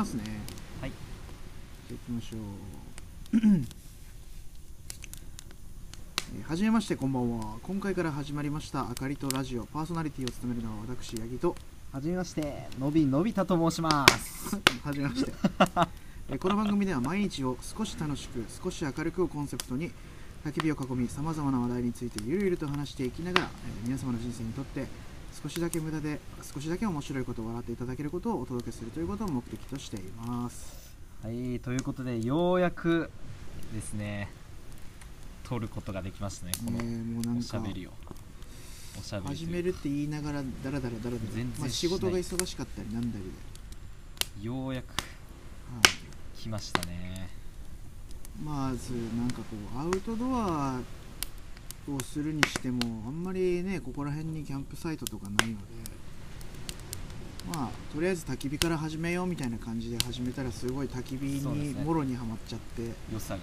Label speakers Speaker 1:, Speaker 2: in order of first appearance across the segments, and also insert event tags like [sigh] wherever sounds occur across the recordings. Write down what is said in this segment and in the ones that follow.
Speaker 1: ますね。
Speaker 2: はい。
Speaker 1: じゃあ行きましょう。[clears throat] えーはじめましてこんばんは。今回から始まりましたあかりとラジオ。パーソナリティを務めるのは私八木と。
Speaker 2: はじめましてのびのび太と申します。[laughs]
Speaker 1: はじめまして。えーこの番組では毎日を少し楽しく少し明るくをコンセプトに焚き火を囲みさまざまな話題についてゆるゆると話していきながら、えー皆様の人生にとって少しだけ無駄で少しだけ面白いことを笑っていただけることをお届けするということを目的としています。
Speaker 2: はいということでようやくですね撮ることができましたねこのおしゃべりを。おしゃべり
Speaker 1: 始めるって言いながらダラダラダラダラ
Speaker 2: 全然
Speaker 1: まあ、仕事が忙しかったりなんだりで、
Speaker 2: ようやく
Speaker 1: はい。
Speaker 2: 来ましたね。
Speaker 1: まずなんかこうアウトドアをするにしてもあんまりねここら辺にキャンプサイトとかないのでまあとりあえず焚き火から始めようみたいな感じで始めたらすごい焚き火にもろにはまっちゃって、
Speaker 2: 良さが。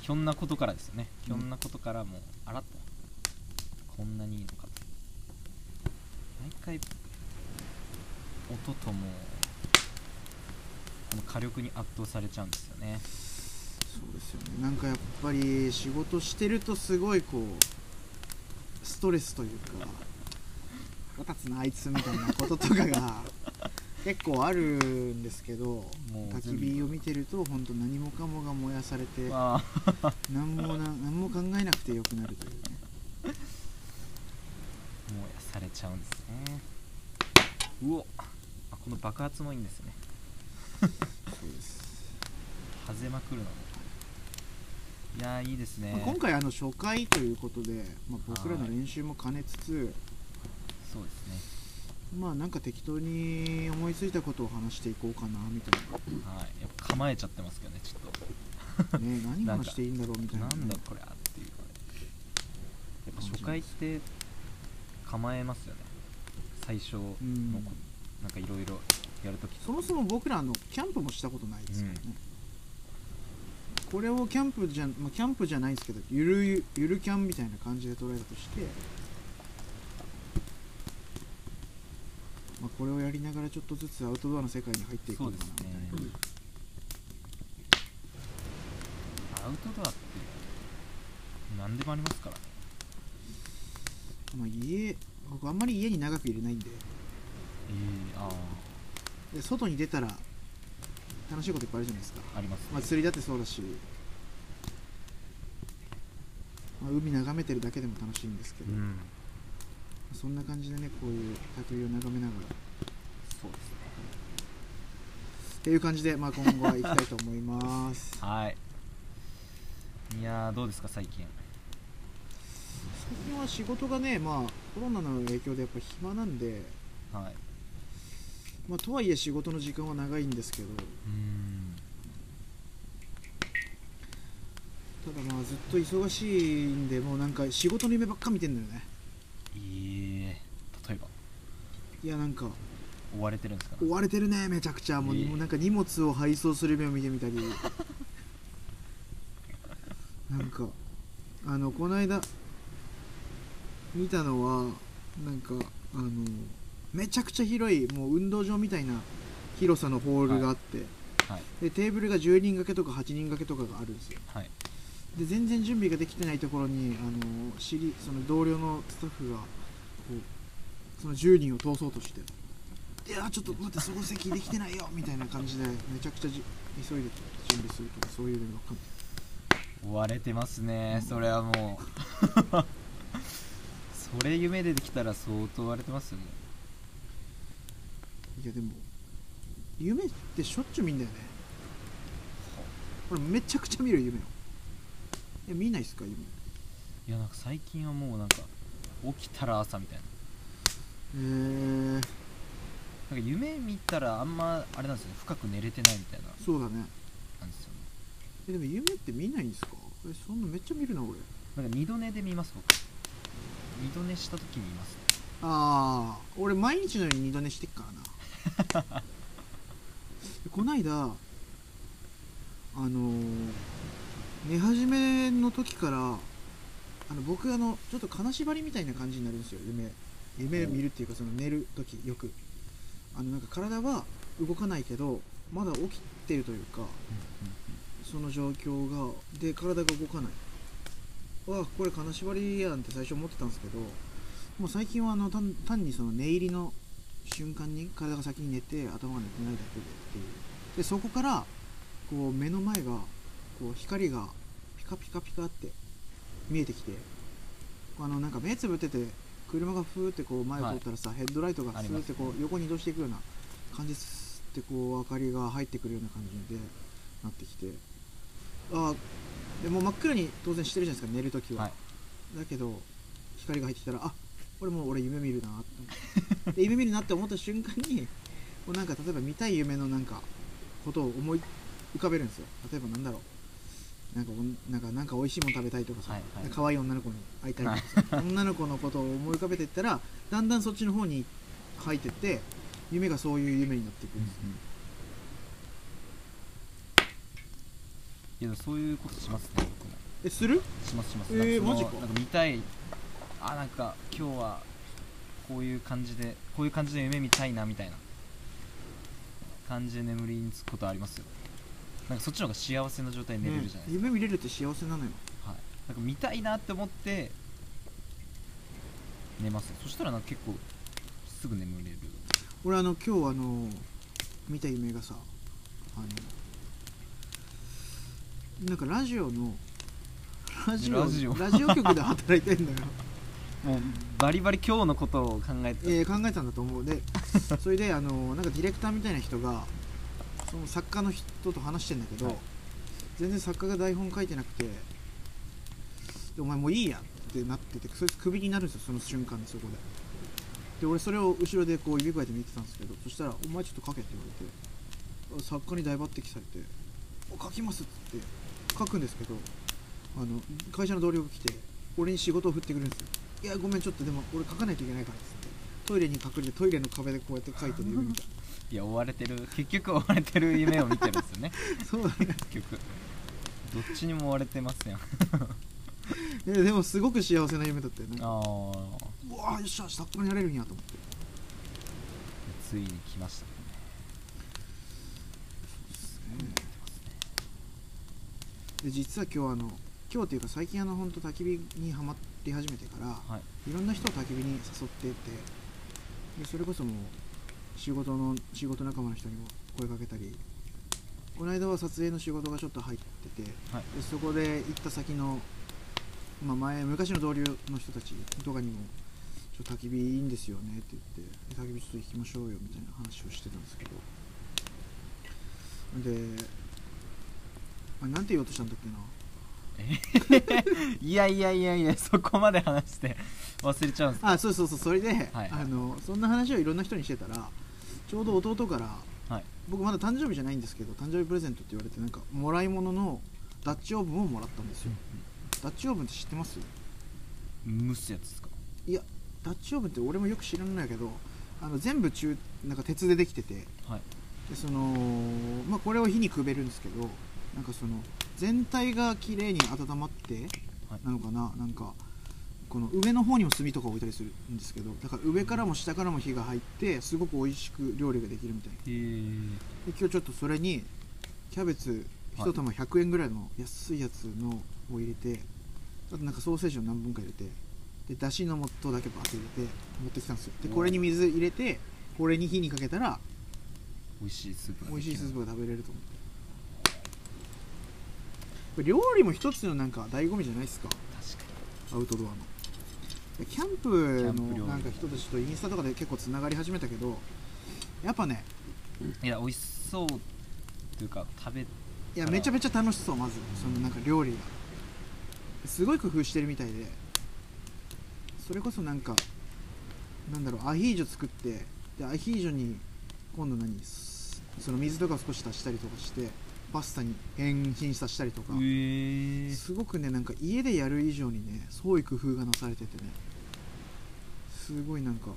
Speaker 2: ひょんなことからですよね。ひ
Speaker 1: うん
Speaker 2: ょんなことからもうあらっと。こんなにいいのかと。毎回音ともこの火力に圧倒されちゃうんですよね
Speaker 1: そうですよね。なんかやっぱり仕事してるとすごいこうストレスというか腹立つなあいつみたいなこととかが [laughs] 結構あるんですけど焚き火を見てると本当何もかもが燃やされて
Speaker 2: まあ。
Speaker 1: 何もな何も考えなくてよくなるというね。
Speaker 2: 燃やされちゃうんですね。うお。あこの爆発もいいんですね。
Speaker 1: そうです、[laughs]
Speaker 2: はぜまくるのもいやーいいですね、
Speaker 1: まあ今回あの初回ということで、まあ、僕らの
Speaker 2: はい。
Speaker 1: 練習も兼ねつつ
Speaker 2: そうですね。
Speaker 1: まあなんか適当に思いついたことを話していこうかなみたい
Speaker 2: はい。やっぱ構えちゃってますけどねちょっと。
Speaker 1: なね [laughs] 何話していいんだろうみたいな
Speaker 2: なんだこれあっていうやっぱ初回って構えますよね。最初のこ、
Speaker 1: うん。
Speaker 2: なんかいろいろやるとき。
Speaker 1: そもそも僕らあのキャンプもしたことないですからね、これをキャンプじゃ、まあ、キャンプじゃないんですけどゆるゆゆるキャンみたいな感じで捉えたとして、まあ、これをやりながらちょっとずつアウトドアの世界に入っていこうかな。みたいな
Speaker 2: そうですねアウトドアって何でもありますからね。
Speaker 1: まあ、家僕あんまり家に長くいれないんで。
Speaker 2: ええあ
Speaker 1: で外に出たら楽しいこといっぱいあるじゃないですか、
Speaker 2: あありますね、
Speaker 1: まあ、釣りだってそうだし、まあ、海眺めてるだけでも楽しいんですけど、
Speaker 2: うん。
Speaker 1: そんな感じでねこういう焚き火を眺めながら。
Speaker 2: そうですね。
Speaker 1: っていう感じで、まあ、今後は行きたいと思います。[laughs]
Speaker 2: はい。いやーどうですか最近。
Speaker 1: 最近は仕事がねまあコロナの影響でやっぱ暇なんで、
Speaker 2: はい
Speaker 1: まあ、とはいえ仕事の時間は長いんですけど。ただまあずっと忙しいんでもうなんか仕事の夢ばっか見てんだよね。
Speaker 2: ええ。例えば？
Speaker 1: いやなんか。
Speaker 2: 追われてるんですか？
Speaker 1: 追われてるねめちゃくちゃ。もう,、
Speaker 2: ええ。
Speaker 1: もうなんか荷物を配送する夢を見てみたり。[laughs] なんかあのこの間見たのはなんかあのめちゃくちゃ広いもう運動場みたいな広さのホールがあって、
Speaker 2: はい。
Speaker 1: でテーブルが10人掛けとか8人掛けとかがあるんですよ。
Speaker 2: はい。
Speaker 1: で全然準備ができてないところにあの知りその同僚のスタッフがこうその10人を通そうとして「いやちょっと待ってそこ席できてないよ」みたいな感じでめちゃくちゃじ急いで準備するとかそういうのばっか
Speaker 2: 追われてますね、
Speaker 1: うん。
Speaker 2: それはもう。[laughs] それ夢でできたら相当追われてますよね
Speaker 1: いやでも夢ってしょっちゅう見んだよね。俺めちゃくちゃ見る夢を。え見ないっすか夢？
Speaker 2: いやなんか最近はもうなんか起きたら朝みたいな。
Speaker 1: えー、
Speaker 2: なんか夢見たらあんまあれなんですよね。深く寝れてないみたいな。
Speaker 1: そうだね。
Speaker 2: なんですよね。
Speaker 1: えでも夢って見ないんですか？えそんなめっちゃ見るな俺。
Speaker 2: なんか二度寝で見ます僕。二度寝した時に見ます。ね
Speaker 1: ああ俺毎日のように二度寝してっからなこないだあのー寝始めの時からあの僕あのちょっと金縛りみたいな感じになるんですよ。夢夢見るっていうかその寝る時よく。あのなんか体は動かないけどまだ起きてるというかその状況がで体が動かない。わあこれ金縛りやんって最初思ってたんですけどもう最近はあの単単にその寝入りの瞬間に体が先に寝て頭が寝てないだけでっていう。でそこからこう目の前がこう光がピカピカピカって見えてきてあのなんか目つぶってて車がふーってこう前を通ったらさ、ヘッドライトがスーってこう横に移動していくような感じってこう明かりが入ってくるような感じでなってきて。あーでもう真っ暗に当然してるじゃないですか寝るときは、
Speaker 2: はい。
Speaker 1: だけど光が入ってきたらあこれもう俺夢見るなって夢見るなって思った瞬間にこうなんか例えば見たい夢のなんかことを思い浮かべるんですよ。例えばなんだろう。なんかなんかなんか美味しいもの食べたいとかさ、
Speaker 2: はいはい。
Speaker 1: 可愛い女の子に会いたいとかさ、[laughs] 女の子のことを思い浮かべていったらだんだんそっちの方に入ってって夢がそういう夢になっていくんです、
Speaker 2: いやそういうことしますね
Speaker 1: えする？
Speaker 2: しますします。
Speaker 1: えーマジか。
Speaker 2: なんか見たいあなんか今日はこういう感じでこういう感じで夢見たいなみたいな。感じで眠りにつくことありますよ。なんかそっちの方が幸せな状態で寝れるじゃないですか、
Speaker 1: ね夢見れるって幸せなのよ。
Speaker 2: はい、なんか見たいなって思って寝ますよ。そしたらなんか結構すぐ眠れる。
Speaker 1: 俺あの今日あの見た夢がさあのなんかラジオのラジオ
Speaker 2: ラジオ。
Speaker 1: ラジオ局で働いてんだよ、
Speaker 2: もうバリバリ今日のことを考えてた、
Speaker 1: えー考えたんだと思う。で [laughs] それであのなんかディレクターみたいな人がその作家の人と話してんだけど、
Speaker 2: はい。
Speaker 1: 全然作家が台本書いてなくてでお前もういいやってなっててそいつクビになるんですよその瞬間にそこで。で俺それを後ろでこう指くわえて見てたんですけどそしたら「お前ちょっと書け」って言われて作家に大抜擢されて「お書きます」って言って書くんですけどあの会社の同僚が来て俺に仕事を振ってくるんですよいやごめんちょっとでも俺書かないといけないからっつってトイレに隠れてトイレの壁でこうやって書いてる夢みたい
Speaker 2: いや追われてる結局追われてる夢を見てるんですよね。[laughs]
Speaker 1: そうだね。
Speaker 2: 結局。どっちにも追われてますやん。[laughs] あ
Speaker 1: ででもすごく幸せな夢だったよね。
Speaker 2: あ
Speaker 1: うわーよっしゃ作家になれるんやと思って。
Speaker 2: ついに来ましたね。
Speaker 1: で実は今日あの今日っていうか最近あの本当焚き火にはまり始めてから
Speaker 2: はい。
Speaker 1: いろんな人を焚き火に誘っててでそれこそもう仕事の仕事仲間の人にも声かけたりこの間は撮影の仕事がちょっと入ってて
Speaker 2: はい。
Speaker 1: でそこで行った先の、まあ、前昔の同僚の人たちとかにも「ちょっと焚き火いいんですよね」って言ってで焚き火ちょっと行きましょうよみたいな話をしてたんですけど。であなんて言おうとしたんだっけな [laughs]
Speaker 2: いやいやいやいやそこまで話して忘れちゃうんです
Speaker 1: あそうそうそうそれで、
Speaker 2: はい
Speaker 1: あのそんな話をいろんな人にしてたらちょうど弟から
Speaker 2: はい。
Speaker 1: 僕まだ誕生日じゃないんですけど誕生日プレゼントって言われてなんかもらい物のダッチオーブンをもらったんですよ、ダッチオーブンって知ってます？
Speaker 2: 蒸すやつですか？
Speaker 1: いやダッチオーブンって俺もよく知らないんだけどあの全部中なんか鉄でできてて。
Speaker 2: はい。
Speaker 1: でそのまあこれを火にくべるんですけどなんかその全体が綺麗に温まって
Speaker 2: はい。
Speaker 1: なのかな？なんかこの上の方にも炭とか置いたりするんですけどだから上からも下からも火が入ってすごく美味しく料理ができるみたいな。で今日ちょっとそれにキャベツ
Speaker 2: はい。
Speaker 1: 1玉100円ぐらいの安いやつのを入れてあとなんかソーセージを何本か入れてでだしの素だけバーって入れて持ってきたんですよ。でこれに水入れてこれに火にかけたら
Speaker 2: 美味しいスープが
Speaker 1: 美味しいスー
Speaker 2: プ
Speaker 1: プが食べれると思って料理も一つのなんか醍醐味じゃないですか？
Speaker 2: 確か
Speaker 1: アウトドアの。でキャンプのなんか人たちとインスタとかで結構つながり始めたけどやっぱね
Speaker 2: にいや美味しそうというか食べ
Speaker 1: いやめちゃめちゃ楽しそうまず。そのなんか料理が。すごい工夫してるみたいで。それこそなんかなんだろうアヒージョ作ってでアヒージョに今度何？すその水とかを少し足したりとかしてパスタに変身させたりとか。
Speaker 2: へえ
Speaker 1: すごくねなんか家でやる以上にね創意工夫がなされててね。すごいなんか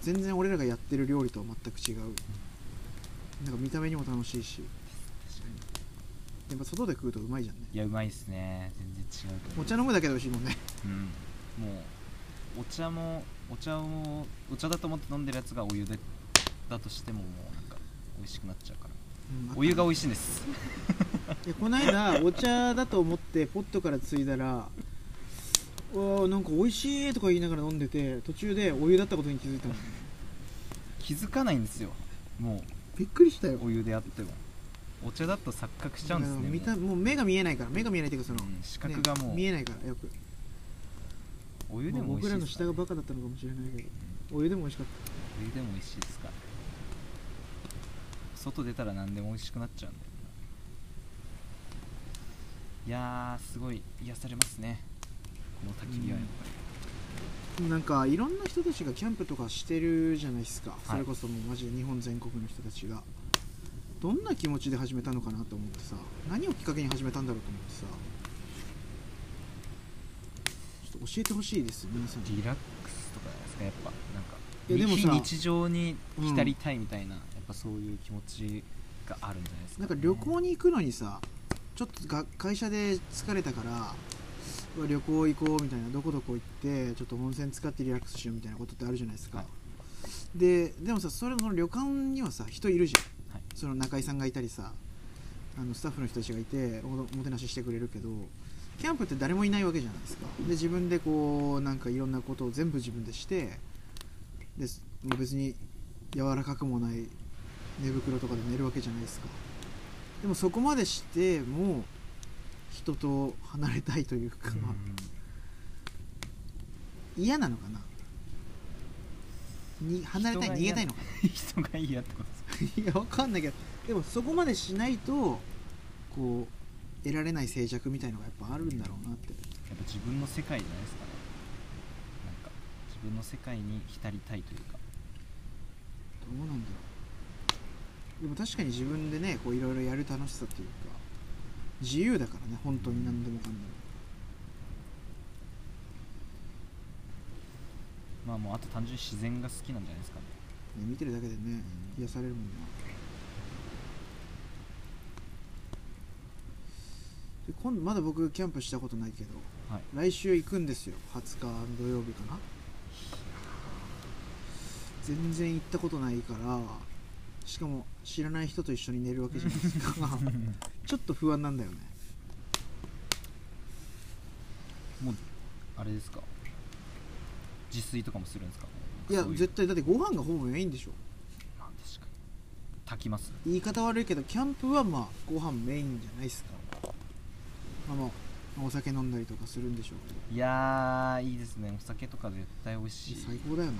Speaker 1: 全然俺らがやってる料理とは全く違う。なんか見た目にも楽しいし。やっぱ外で食うとうまいじゃんね。
Speaker 2: いやうまいですね。全然違う
Speaker 1: お茶飲むだけで美味しいもんね。
Speaker 2: うん。もうお茶もお茶をお茶だと思って飲んでるやつがお湯でだとしてももうなんか美味しくなっちゃうから。
Speaker 1: うん
Speaker 2: お湯が美味しいんです。[laughs]
Speaker 1: いやこの間お茶だと思ってポットからついだらうわーなんか美味しいとか言いながら飲んでて途中でお湯だったことに気づいたもんね
Speaker 2: 気づかないんですよ。も
Speaker 1: びっくりしたよ。
Speaker 2: うお湯であっても。お茶だと錯覚しちゃうんですね。
Speaker 1: 見た
Speaker 2: も
Speaker 1: もう目が見えないから。目が見えないっていうかその、
Speaker 2: うん視覚がもう。
Speaker 1: ね見えないからよく。
Speaker 2: うお湯でも美味しい
Speaker 1: らの
Speaker 2: ですから
Speaker 1: 下がバカだったのかもしれないけど。お湯でも美味しかっ
Speaker 2: お湯でも美味しいですか。ら外出たら何でも美味しくなっちゃうんだよな。いやーすごい癒されますね。この焚き火はやっぱり、
Speaker 1: たなんかいろんな人たちがキャンプとかしてるじゃないですか、
Speaker 2: い。
Speaker 1: それこそもうマジで日本全国の人たちが。どんな気持ちで始めたのかなと思ってさ。何をきっかけに始めたんだろうと思ってさ。ちょっと教えてほしいです皆さん。に
Speaker 2: リラックスとかじゃないですかやっぱ。なんか
Speaker 1: いやでも
Speaker 2: 日常に浸りたいみたいな、やっぱそういう気持ちがあるんじゃないですか、
Speaker 1: なんか旅行に行くのにさちょっとが会社で疲れたから旅行行こうみたいなどこどこ行ってちょっと温泉使ってリラックスしようみたいなことってあるじゃないですか、
Speaker 2: はい。
Speaker 1: ででもさそれの旅館にはさ人いるじゃん、
Speaker 2: はい。
Speaker 1: その中居さんがいたりさあのスタッフの人たちがいておもてなししてくれるけどキャンプって誰もいないわけじゃないですか。で自分でこうなんかいろんなことを全部自分でしてで別に柔らかくもない寝袋とかで寝るわけじゃないですか。でもそこまでしても人と離れたいというか、嫌なのかな。に離れたい逃げたいのか
Speaker 2: 人が嫌ってことですか？
Speaker 1: ないやわかんないけどでもそこまでしないとこう得られない静寂みたいのがやっぱあるんだろうなって。
Speaker 2: やっぱ自分の世界じゃないですかね。なんか自分の世界に浸りたいというか。
Speaker 1: どうなんだろうでも確かに自分でねこういろいろやる楽しさっていうか自由だからね本当に何でもかんでも。
Speaker 2: まあもうあと単純に自然が好きなんじゃないですかね。
Speaker 1: ね見てるだけでね癒されるもんなで今度まだ僕キャンプしたことないけど
Speaker 2: はい。
Speaker 1: 来週行くんですよ。20日土曜日かな。全然行ったことないからしかも知らない人と一緒に寝るわけじゃないですか。[laughs] ちょっと不安なんだよね。
Speaker 2: もうあれですか？自炊とかもするんですか？
Speaker 1: いや絶対だってご飯がほぼメインでしょ。
Speaker 2: まあ確かに。炊きます。
Speaker 1: 言い方悪いけどキャンプはまあご飯メインじゃないですか。まあまあお酒飲んだりとかするんでしょうけど。
Speaker 2: いやーいいですね。お酒とか絶対美味しい。
Speaker 1: 最高だよな。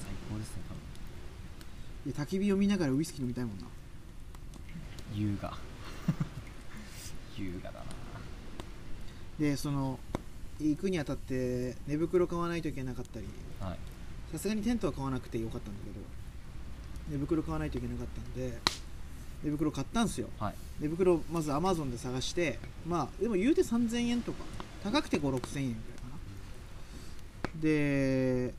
Speaker 2: 最高ですね多分。
Speaker 1: いや焚き火を見ながらウイスキー飲みたいもんな。
Speaker 2: 優雅。[laughs] 優雅だな。
Speaker 1: でその行くにあたって寝袋買わないといけなかったり。
Speaker 2: はい。
Speaker 1: さすがにテントは買わなくてよかったんだけど寝袋買わないといけなかったんで寝袋買ったんすよ。
Speaker 2: はい。
Speaker 1: 寝袋まずアマゾンで探してまあでも言うて3000円とか。高くて5 6 0 0円ぐらいかな。で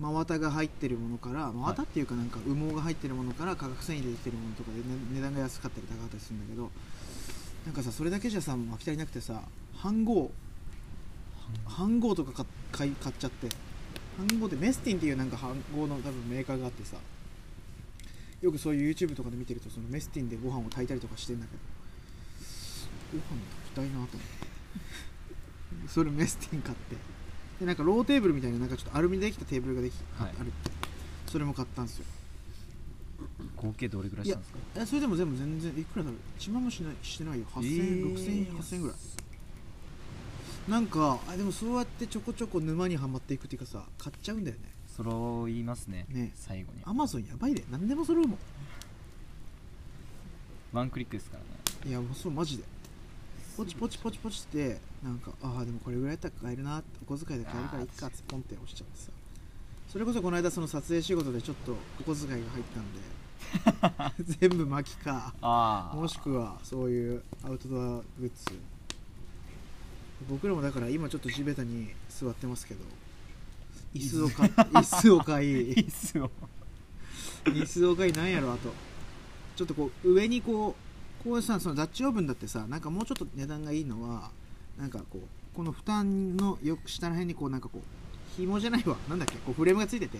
Speaker 1: 真綿が入ってるものから真綿っていうかなんか羽毛が入ってるものから化学繊維でできてるものとかで、ね、値段が安かったり高かったりするんだけどなんかさそれだけじゃさもう飽き足りなくてさ飯盒飯盒とか買買い買っちゃって飯盒ってメスティンっていうなんか飯盒の多分メーカーがあってさよくそういう YouTube とかで見てるとそのメスティンでご飯を炊いたりとかしてんだけどご飯炊きたいなと思って。それメスティン買ってでなんかローテーブルみたいななんかちょっとアルミでできたテーブルができ、
Speaker 2: はい。
Speaker 1: あるって。それも買ったんですよ。
Speaker 2: 合計どれぐらいしたんですか？
Speaker 1: えそれでも全部全然いくらだろう。1万もしないしてないよ。8000円、
Speaker 2: えー
Speaker 1: 6000円8000円ぐらい。なんかあでもそうやってちょこちょこ沼にはまっていくっていうかさ買っちゃうんだよね。
Speaker 2: 揃いますね
Speaker 1: ね。
Speaker 2: 最後に。
Speaker 1: アマゾンやばいで。何でも揃うもん。
Speaker 2: ワンクリックですからね。
Speaker 1: いやもうそうマジでポチポチポチポチってなんかああでもこれぐらいやったら買えるなお小遣いで買えるからいっかってポンって押しちゃってさ。それこそこの間その撮影仕事でちょっとお小遣いが入ったんで [laughs] 全部巻きかもしくはそういうアウトドアグッズ。僕らもだから今ちょっと地べたに座ってますけど椅子を買 [laughs] 椅子を買い。椅子を。買いなんやろあと。ちょっとこう上にこうこうさそのダッチオーブンだってさなんかもうちょっと値段がいいのはなんかこうこの蓋のよ下の辺にこうなんかこう紐じゃないわ。なんだっけこうフレームがついてて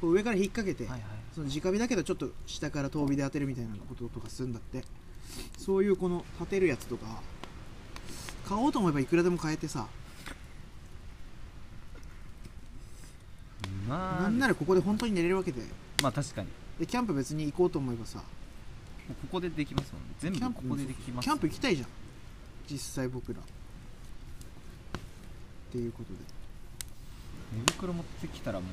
Speaker 1: こう上から引っ掛けて、
Speaker 2: はいはい
Speaker 1: その直火だけどちょっと下から遠火で当てるみたいなこととかするんだって。そういうこの立てるやつとか買おうと思えばいくらでも買えてさ
Speaker 2: まあ。
Speaker 1: なんならここで本当に寝れるわけで。
Speaker 2: まあ確かに。
Speaker 1: でキャンプ別に行こうと思えばさ
Speaker 2: ここでできますもんね。全
Speaker 1: キャンプ
Speaker 2: 部ここでできます。
Speaker 1: キャンプ行きたいじゃん。実際僕ら。っていうことで。
Speaker 2: 寝袋持ってきたらもう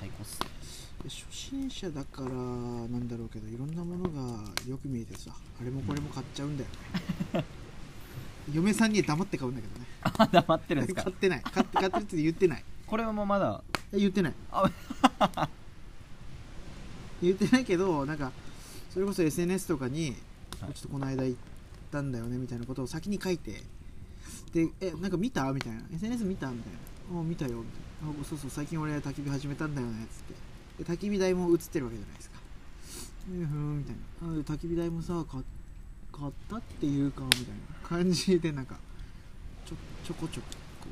Speaker 2: 最高っすね。
Speaker 1: で初心者だからなんだろうけどいろんなものがよく見えてさあれもこれも買っちゃうんだよ。ね [laughs] 嫁さんには黙って買うんだけどね。[laughs]
Speaker 2: あ黙ってるんですか？
Speaker 1: 買ってない。買って買ってるって言ってない。
Speaker 2: これはもうまだ
Speaker 1: え言ってない。
Speaker 2: あ
Speaker 1: 言ってないけどなんかそれこそ SNS とかに、
Speaker 2: はい。
Speaker 1: ちょっとこの間行ったんだよねみたいなことを先に書いてでえなんか見た？みたいな。SNS 見た？みたいな。あ見たよ。みたいな。あそうそう最近俺焚き火始めたんだよね。つって。で焚き火台も映ってるわけじゃないですか。うんふんみたいな。あで焚き火台もさ買買ったっていうかみたいな感じでなんかちょちょこちょここ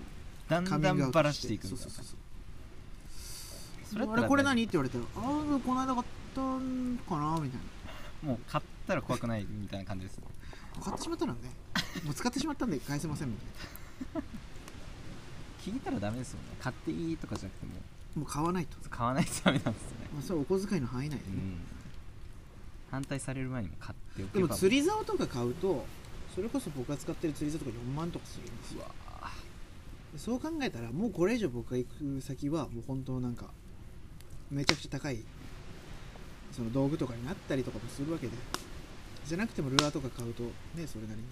Speaker 1: う
Speaker 2: だんだんばらしていくんだ。
Speaker 1: そうそうそうそう。
Speaker 2: それ
Speaker 1: これ何？って言われたらああこの間買ったんかなみたいな。
Speaker 2: もう買ったら怖くないみたいな感じです。ね
Speaker 1: 買ってしまったらね。もう使ってしまったんで返せませんみたい
Speaker 2: 聞いたらダメですよね。買っていいとかじゃなくても。
Speaker 1: なもう買わないと、
Speaker 2: 買わないとダメなんですよね。
Speaker 1: まあ、それはお小遣いの範囲内でね、
Speaker 2: うん。反対される前にも買っておけ
Speaker 1: で
Speaker 2: ば
Speaker 1: も釣り竿とか買うとそれこそ僕が使ってる釣り竿とか4万とかするんですよ。そう考えたらもうこれ以上僕が行く先はもう本当なんかめちゃくちゃ高いその道具とかになったりとかもするわけでじゃなくてもルアーとか買うとねそれなりに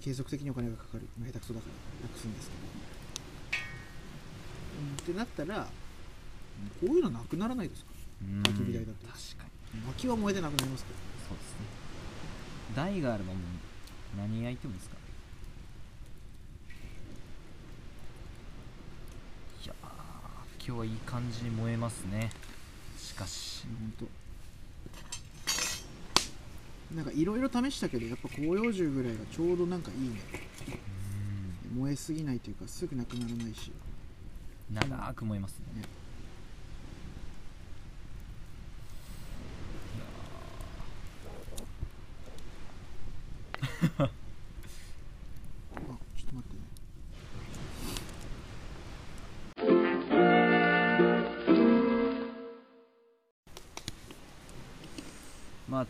Speaker 1: 継続的にお金がかかる、まあ、下手くそだからなくすんですけど、うん、ってなったらこういうのなくならないですか？
Speaker 2: うん。
Speaker 1: 焚き火台だと
Speaker 2: 確かに。
Speaker 1: 薪は燃えてなくなりますけど。
Speaker 2: そうですね。台があればもう何焼いてもいいですか？いやー今日はいい感じに燃えますねしかし
Speaker 1: 本当なんかいろいろ試したけどやっぱ広葉樹ぐらいがちょうどなんかいいね。
Speaker 2: うん。
Speaker 1: 燃えすぎないというかすぐなくならないし。
Speaker 2: 長く燃えますね。
Speaker 1: ね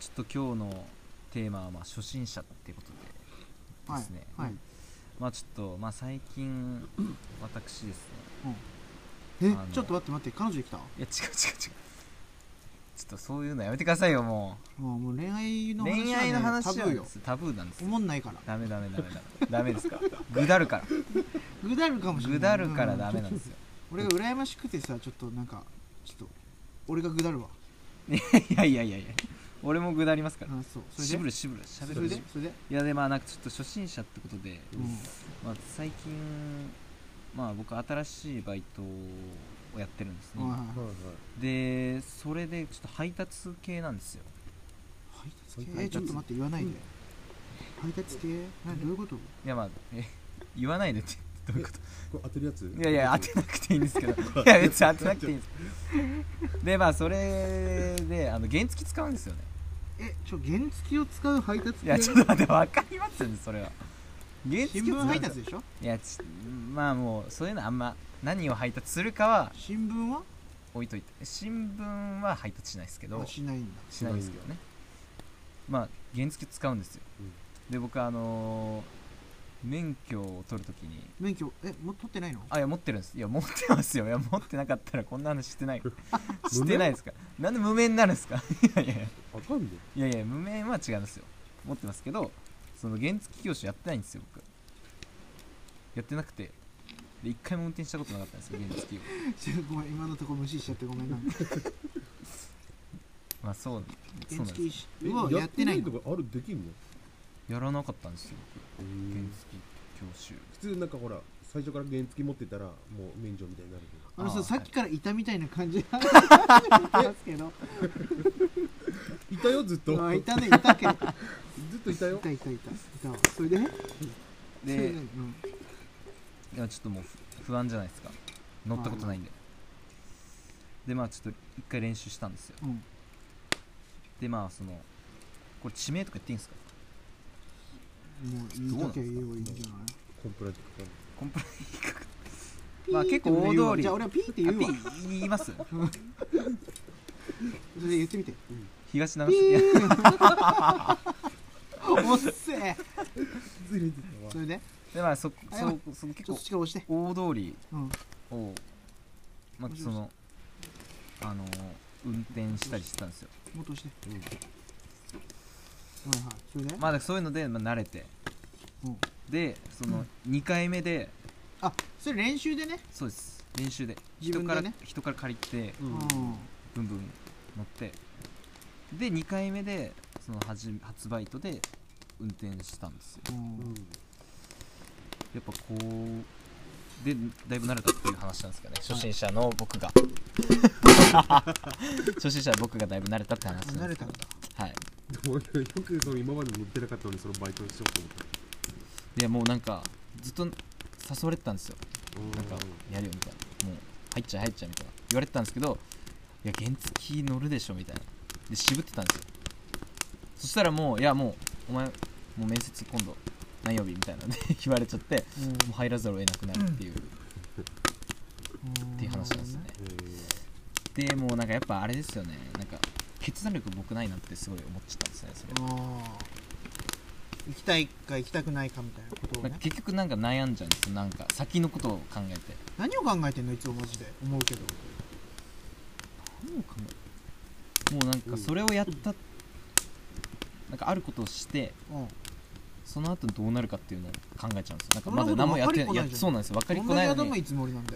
Speaker 1: ちょっと
Speaker 2: 今日のテーマはまあ初心者っていうことでですね、
Speaker 1: はい、はい。
Speaker 2: まあちょっとまあ最近 [clears throat] 私ですね。
Speaker 1: え
Speaker 2: あの
Speaker 1: ちょっと待って待って彼女できた？
Speaker 2: いや違う違う違う。ちょっとそういうのやめてくださいよも
Speaker 1: もうもう恋愛
Speaker 2: う
Speaker 1: の話は、ね、
Speaker 2: 恋愛の話は
Speaker 1: タブーよ。
Speaker 2: タブーなんです
Speaker 1: 思んないから。
Speaker 2: ダメダメダメダメ。ダメですか？ら [laughs] ぐだるから。
Speaker 1: ぐだるかもしれない。
Speaker 2: ぐだるからダメなんですよ。[laughs]
Speaker 1: 俺が羨ましくてさちょっとなんかちょっと俺がぐだるわ。[laughs]
Speaker 2: いやいやいやいや俺もぐだりますから。
Speaker 1: あそう。それで？
Speaker 2: しぶるしぶる。しゃべ
Speaker 1: そ
Speaker 2: る
Speaker 1: で？それで？
Speaker 2: いやでまあなんかちょっと初心者ってことで、
Speaker 1: うん。
Speaker 2: まあ、最近まあ僕新しいバイトをやってるんですね、
Speaker 1: はいはい。
Speaker 3: はいはい。
Speaker 2: でそれでちょっと配達系なんですよ。
Speaker 1: 配達系？えちょっと待って言わないで、配達系？何どういうこと？
Speaker 2: いやまあえ言わないでってどういうこと？
Speaker 3: これ当てるやつ？
Speaker 2: いやいや当てなくていいんですけど。[laughs] いや別に当てなくていいんです。でまあそれであの原付使うんですよね
Speaker 1: えちょ原付を使う配達系
Speaker 2: いやちょっと待って分かりますよねそれは。原付
Speaker 1: 新聞配達でしょ？
Speaker 2: いやちまあもうそういうのあんま何を配達するかは
Speaker 1: 新聞は？
Speaker 2: 置いといて。新聞は配達しないですけど。
Speaker 1: あしないんだ。
Speaker 2: しないですけどね。まあ原付使うんですよ、
Speaker 3: うん。
Speaker 2: で僕あのー免許を取るときに。
Speaker 1: 免許えもう取ってないの？
Speaker 2: あいや持ってるんです。いや持ってますよ。いや [laughs] 持ってなかったらこんな話してない。[laughs] してないですかなんで無免になるんですか？[laughs] いやいや。
Speaker 3: んで
Speaker 2: いやいや無免は違うんですよ。持ってますけどその原付教習やってないんですよ僕。やってなくて。で一回も運転したことなかったんですよ原付を。
Speaker 1: ちょごめん今のところ無視しちゃってごめんな。
Speaker 2: まあそうそうなんです
Speaker 1: 原付しはやってないの？
Speaker 3: とかある？できんの？
Speaker 2: やらなかったんですよ僕原
Speaker 3: 普
Speaker 2: 付教習。
Speaker 3: 通なんかほら最初から原付持ってたらもう免除みたいになるけ
Speaker 1: あのさ
Speaker 2: あー
Speaker 1: さっきからいたみたいな感じなんですけど。[laughs]
Speaker 3: いたよずっと。
Speaker 1: あいたねいたけ。ど [laughs] い
Speaker 3: ずっといたよ。
Speaker 1: たいたいたいたわそれで？それ
Speaker 2: で？
Speaker 1: うん。
Speaker 2: いやちょっともうふ不安じゃないですか。乗ったことないんで。でまあちょっと一回練習したんですよ。
Speaker 1: うん。
Speaker 2: でまあそのこれ地名とか言っていいんですか？
Speaker 1: もう言いたきゃ言えばいいんじゃない？
Speaker 3: コンプライ
Speaker 2: コンプラ
Speaker 1: ピー
Speaker 2: まあ結構大通り。
Speaker 1: じゃあ俺はピーって言うわ。
Speaker 2: 言います。
Speaker 1: それで言ってみて
Speaker 2: 東長
Speaker 1: ピ
Speaker 2: 崎
Speaker 1: ー。おっせえ
Speaker 3: ずれてたわ
Speaker 1: それで？
Speaker 2: でまあそそその結構大通り
Speaker 1: うん
Speaker 2: をまあそのあの運転したりしてたんですよ。
Speaker 1: もっと押して。
Speaker 3: うん
Speaker 1: はいはい。それで？
Speaker 2: まあそういうので、まあ、慣れて。
Speaker 1: うん。
Speaker 2: でその2回目で。
Speaker 1: あそれ練習でね？
Speaker 2: そうです。練習で。人から
Speaker 1: 自分でね？
Speaker 2: 人から借りて
Speaker 3: うん。
Speaker 1: うん
Speaker 2: ブンブン乗って。で2回目でその初初バイトで運転したんですよ。
Speaker 1: うん。
Speaker 2: やっぱこうでだいぶ慣れたっていう話なんですけどね初心者の僕が。[laughs] 初心者の僕がだいぶ慣れたって話なん
Speaker 1: 慣れたんだ。
Speaker 2: はい
Speaker 3: よくその今まで乗ってなかったのにそのバイトしようと思った
Speaker 2: いやもうなんかずっと誘われてたんですよ。
Speaker 3: うん。
Speaker 2: なんかやるよみたいな。もう入っちゃえ入っちゃえみたいな。言われてたんですけどいや原付乗るでしょみたいな。で渋ってたんですよ。そしたらもういやもうお前もう面接今度何曜日みたいな。ので [laughs] 言われちゃって
Speaker 1: うん。
Speaker 2: もう入らざるを得なくなるっていう、っていう話なんですね。
Speaker 3: え
Speaker 2: でもうなんかやっぱあれですよね。なんか決断力僕ないなってすごい思っちゃったんですねそれ。
Speaker 1: 行きたいか行きたくないかみたいなことをね。
Speaker 2: 結局なんか悩んじゃうんですよ。なんか先のことを考えて。
Speaker 1: 何を考えてんのいつもマジで？思うけど。
Speaker 2: 何を考えもうなんかそれをやった、なんかあることをして
Speaker 1: うん
Speaker 2: その後どうなるかっていうのを考えちゃうんですよ。なんかまだ何もやってない。いそうなんですよ。分かりっ
Speaker 1: こ
Speaker 2: こないのに